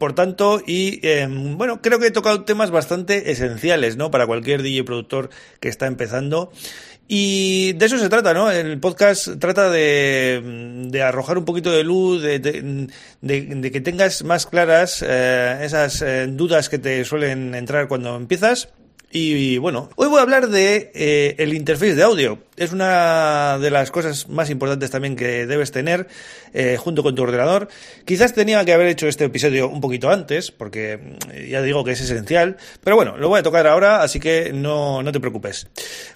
por tanto, y em, bueno, creo que he tocado temas bastante esenciales, ¿no? Para cualquier DJ productor que está empezando. Y de eso se trata, ¿no? El podcast trata de, de arrojar un poquito de luz, de, de, que tengas más claras eh, esas eh, dudas que te suelen entrar cuando empiezas y bueno, hoy voy a hablar de eh, el interface de audio. Es una de las cosas más importantes también que debes tener eh, junto con tu ordenador. Quizás tenía que haber hecho este episodio un poquito antes, porque mm, ya digo que es esencial. Pero bueno, lo voy a tocar ahora, así que no, no te preocupes.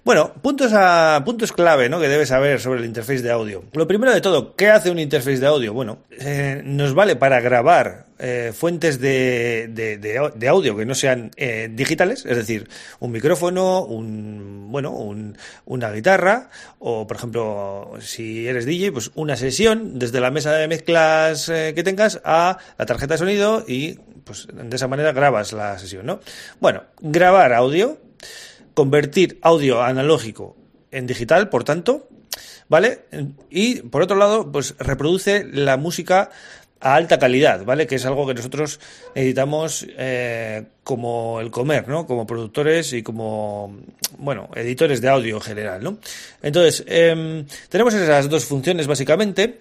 Bueno, puntos, a, puntos clave ¿no? que debes saber sobre el interface de audio. Lo primero de todo, ¿qué hace un interface de audio? Bueno, eh, nos vale para grabar eh, fuentes de, de, audio que no sean eh, digitales, es decir, un micrófono, un, bueno, un, una guitarra, o por ejemplo, si eres DJ, pues una sesión desde la mesa de mezclas eh, que tengas a la tarjeta de sonido y pues de esa manera grabas la sesión, ¿no? Bueno, grabar audio, convertir audio analógico en digital, por tanto, ¿vale? Y por otro lado, pues reproduce la música a alta calidad, ¿vale? Que es algo que nosotros necesitamos eh, como el comer, ¿no? Como productores y como, bueno, editores de audio en general, ¿no? Entonces, em, tenemos esas dos funciones básicamente.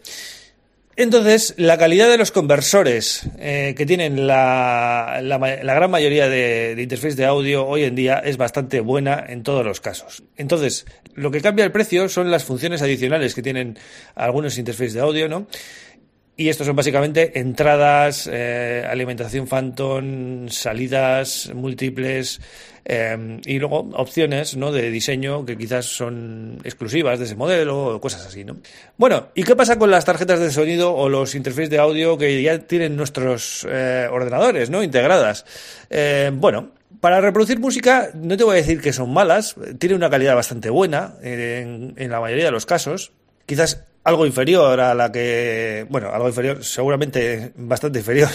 Entonces, la calidad de los conversores eh, que tienen la, la, gran mayoría de, de interfaces de audio hoy en día es bastante buena en todos los casos. Entonces, lo que cambia el precio son las funciones adicionales que tienen algunos interfaces de audio, ¿no? Y estos son básicamente entradas, eh, alimentación Phantom, salidas múltiples eh, y luego opciones ¿no? de diseño que quizás son exclusivas de ese modelo o cosas así. ¿no? Bueno, ¿y qué pasa con las tarjetas de sonido o los interfaces de audio que ya tienen nuestros eh, ordenadores ¿no? integradas? bueno, para reproducir música no te voy a decir que son malas, tiene una calidad bastante buena en, en la mayoría de los casos. Quizás algo inferior a la que, bueno, algo inferior, seguramente bastante inferior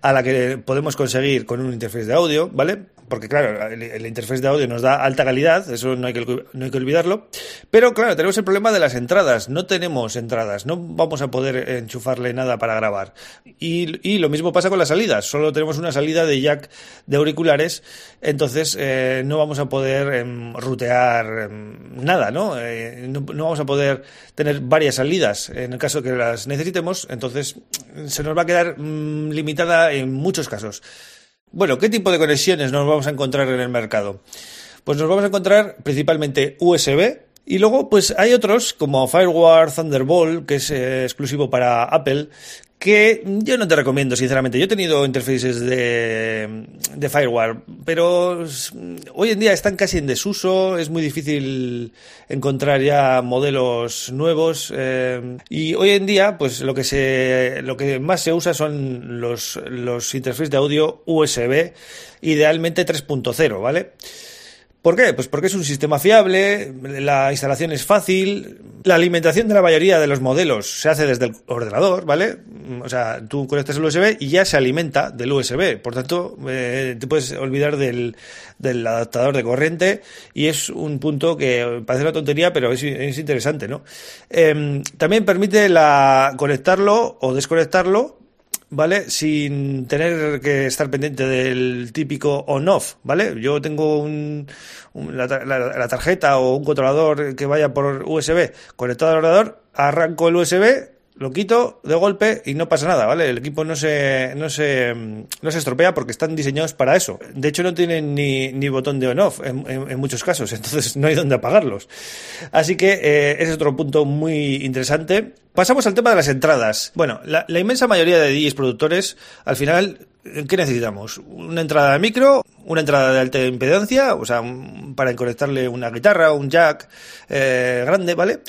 a la que podemos conseguir con un interface de audio, ¿vale? Porque claro, el, interface de audio nos da alta calidad, eso no hay, que, no hay que olvidarlo, pero claro, tenemos el problema de las entradas, no tenemos entradas, no vamos a poder enchufarle nada para grabar. Y, y lo mismo pasa con las salidas, solo tenemos una salida de jack de auriculares, entonces eh, no vamos a poder em, rutear em, nada, ¿no? Eh, ¿no? ¿no? vamos a poder tener varias salidas en el caso que las necesitemos, entonces se nos va a quedar mm, limitada en muchos casos. Bueno, ¿qué tipo de conexiones nos vamos a encontrar en el mercado? Pues nos vamos a encontrar principalmente USB, y luego, pues hay otros como Firewire Thunderbolt, que es eh, exclusivo para Apple, que yo no te recomiendo, sinceramente. Yo he tenido interfaces de, de Firewire, pero hoy en día están casi en desuso, es muy difícil encontrar ya modelos nuevos eh, y hoy en día, pues lo que se, lo que más se usa son los, los interfaces de audio USB, idealmente 3.0, ¿vale? ¿Por qué? Pues porque es un sistema fiable, la instalación es fácil, la alimentación de la mayoría de los modelos se hace desde el ordenador, ¿vale? O sea, tú conectas el USB y ya se alimenta del USB. Por tanto, eh, te puedes olvidar del, adaptador de corriente y es un punto que parece una tontería, pero es, es interesante, ¿no? Eh, también permite la, conectarlo o desconectarlo ¿vale? Sin tener que estar pendiente del típico on-off, ¿vale? Yo tengo un, la, la, tarjeta o un controlador que vaya por USB conectado al ordenador, arranco el USB, lo quito de golpe y no pasa nada, ¿vale? El equipo no se, no se, no se estropea porque están diseñados para eso. De hecho, no tienen ni, ni botón de on-off en, en, muchos casos, entonces no hay dónde apagarlos. Así que eh, ese es otro punto muy interesante. Pasamos al tema de las entradas. Bueno, la, la inmensa mayoría de DJs productores, al final, ¿qué necesitamos? Una entrada de micro, una entrada de alta impedancia, o sea, para conectarle una guitarra, un jack eh, grande, ¿vale?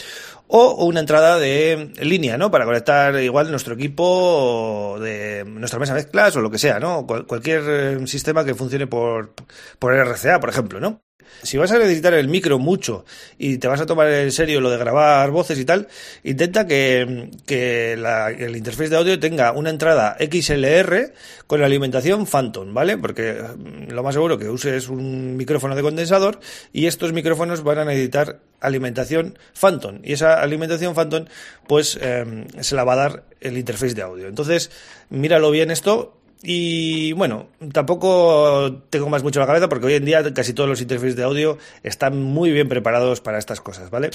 O una entrada de línea, ¿no? Para conectar igual nuestro equipo de nuestra mesa mezclas o lo que sea, ¿no? cualquier eh, sistema que funcione por, por RCA, por ejemplo, ¿no? Si vas a necesitar el micro mucho y te vas a tomar en serio lo de grabar voces y tal, intenta que, la, el interfaz de audio tenga una entrada XLR con alimentación Phantom, ¿vale? Porque mm, lo más seguro que uses un micrófono de condensador y estos micrófonos van a necesitar alimentación Phantom y esa alimentación Phantom pues eh, se la va a dar el interfaz de audio. Entonces, míralo bien esto y bueno, tampoco tengo más mucho la cabeza porque hoy en día casi todos los interfaces de audio están muy bien preparados para estas cosas, ¿vale?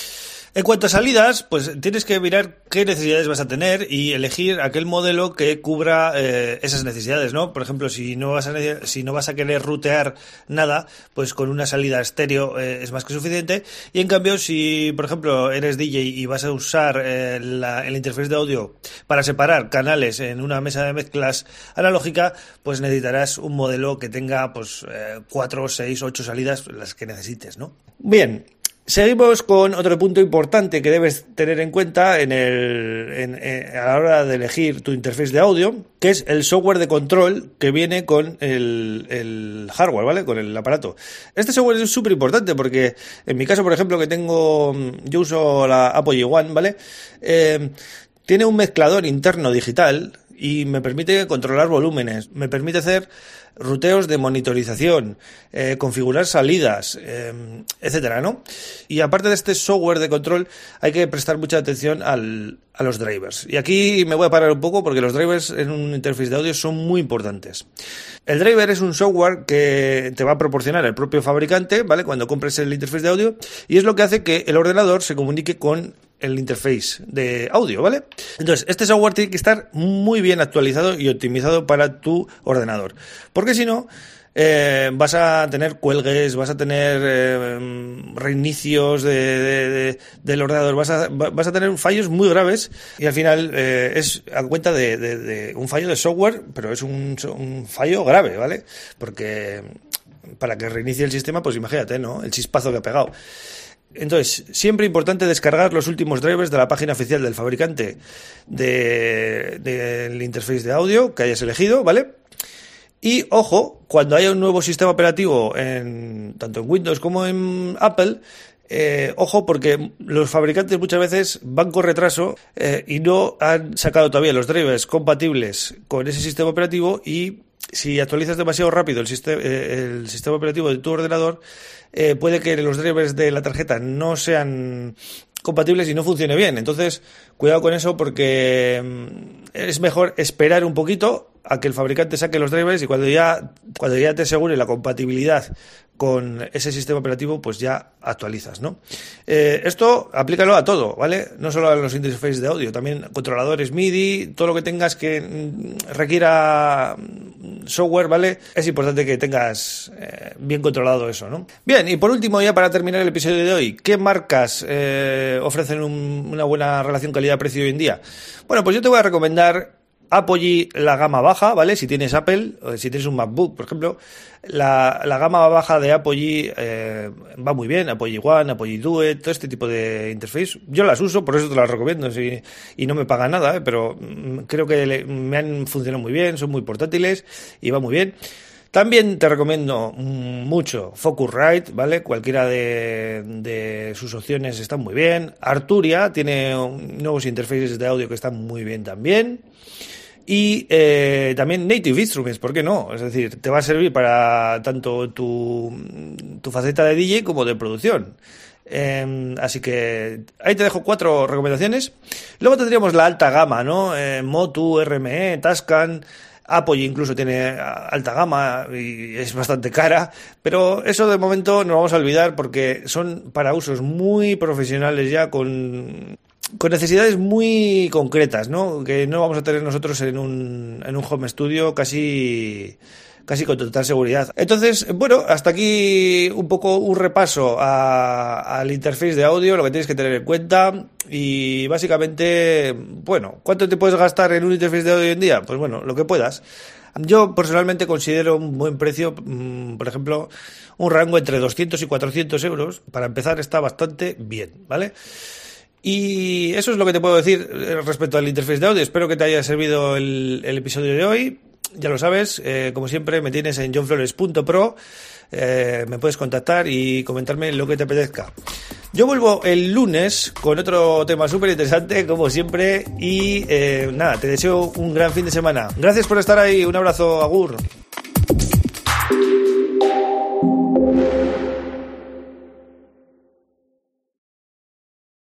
En cuanto a salidas, pues tienes que mirar qué necesidades vas a tener y elegir aquel modelo que cubra eh, esas necesidades, ¿no? Por ejemplo, si no vas a si no vas a querer rutear nada, pues con una salida estéreo eh, es más que suficiente. Y en cambio, si por ejemplo eres DJ y vas a usar eh, el interfaz de audio para separar canales en una mesa de mezclas pues necesitarás un modelo que tenga pues cuatro, seis, ocho salidas las que necesites, ¿no? Bien, Seguimos con otro punto importante que debes tener en cuenta en el, a la hora de elegir tu interfaz de audio, que es el software de control que viene con el, hardware, ¿vale? Con el aparato. Este software es súper importante porque en mi caso, por ejemplo, que tengo, yo uso la Apple One, ¿vale? Eh, tiene un mezclador interno digital y me permite controlar volúmenes, me permite hacer ruteos de monitorización, eh, configurar salidas, eh, etcétera, ¿no? Y aparte de este software de control, hay que prestar mucha atención al, a los drivers. Y aquí me voy a parar un poco porque los drivers en un interfaz de audio son muy importantes. El driver es un software que te va a proporcionar el propio fabricante, ¿vale? Cuando compres el interfaz de audio, y es lo que hace que el ordenador se comunique con el interface de audio, ¿vale? Entonces, este software tiene que estar muy bien actualizado y optimizado para tu ordenador. Porque si no, eh, vas a tener cuelgues, vas a tener eh, reinicios de, del ordenador, vas a, vas a tener fallos muy graves y al final eh, es a cuenta de, un fallo de software, pero es un, un fallo grave, ¿vale? Porque para que reinicie el sistema, pues imagínate, ¿no? El chispazo que ha pegado. Entonces, siempre importante descargar los últimos drivers de la página oficial del fabricante del de, interface de audio que hayas elegido, ¿vale? Y ojo, cuando haya un nuevo sistema operativo en tanto en Windows como en Apple, eh, ojo porque los fabricantes muchas veces van con retraso eh, y no han sacado todavía los drivers compatibles con ese sistema operativo y si actualizas demasiado rápido el, sistema, eh, el sistema operativo de tu ordenador, eh, puede que los drivers de la tarjeta no sean compatibles y no funcione bien. Entonces, cuidado con eso porque mm, es mejor esperar un poquito a que el fabricante saque los drivers y cuando ya, cuando ya te asegure la compatibilidad con ese sistema operativo, pues ya actualizas, ¿no? Eh, esto aplícalo a todo, ¿vale? No solo a los interfaces de audio, también controladores MIDI, todo lo que tengas que mm, requiera mm, software, ¿vale? Es importante que tengas eh, bien controlado eso, ¿no? Bien, y por último, ya para terminar el episodio de hoy, ¿qué marcas eh, ofrecen una buena relación calidad-precio hoy en día? Bueno, pues yo te voy a recomendar Apogee la gama baja, ¿vale? Si tienes Apple, o si tienes un MacBook, por ejemplo, la, la gama baja de Apogee eh, va muy bien, Apogee One, Apogee Duet, todo este tipo de interface. Yo las uso, por eso te las recomiendo, y no me paga nada, ¿eh? pero mm, creo que me han funcionado muy bien, son muy portátiles y va muy bien. También te recomiendo mucho Focusrite, ¿vale? Cualquiera de, sus opciones están muy bien. Arturia tiene nuevos interfaces de audio que están muy bien también. Y eh, también Native Instruments, ¿por qué no? Es decir, te va a servir para tanto tu, tu faceta de DJ como de producción. Em, así que ahí te dejo cuatro recomendaciones. Luego tendríamos la alta gama, ¿no? Eh, Motu, RME, Tascan. Apple incluso tiene alta gama y es bastante cara, pero eso de momento no vamos a olvidar porque son para usos muy profesionales ya con con necesidades muy concretas, ¿no? Que no vamos a tener nosotros en un, en un home studio casi casi con total seguridad. Entonces, bueno, hasta aquí un poco un repaso al interface de audio, lo que tienes que tener en cuenta y básicamente, bueno, ¿cuánto te puedes gastar en un interface de audio hoy en día? Pues bueno, lo que puedas. Yo personalmente considero un buen precio, mm, por ejemplo, un rango entre 200 y 400 euros. Para empezar está bastante bien, ¿vale? Y eso es lo que te puedo decir eh, respecto al interface de audio. Espero que te haya servido el, episodio de hoy. Ya lo sabes, eh, como siempre me tienes en johnflores.pro. Eh, me puedes contactar y comentarme lo que te apetezca. Yo vuelvo el lunes con otro tema súper interesante, como siempre. Y nada, te deseo un gran fin de semana. Gracias por estar ahí. Un abrazo, Agur.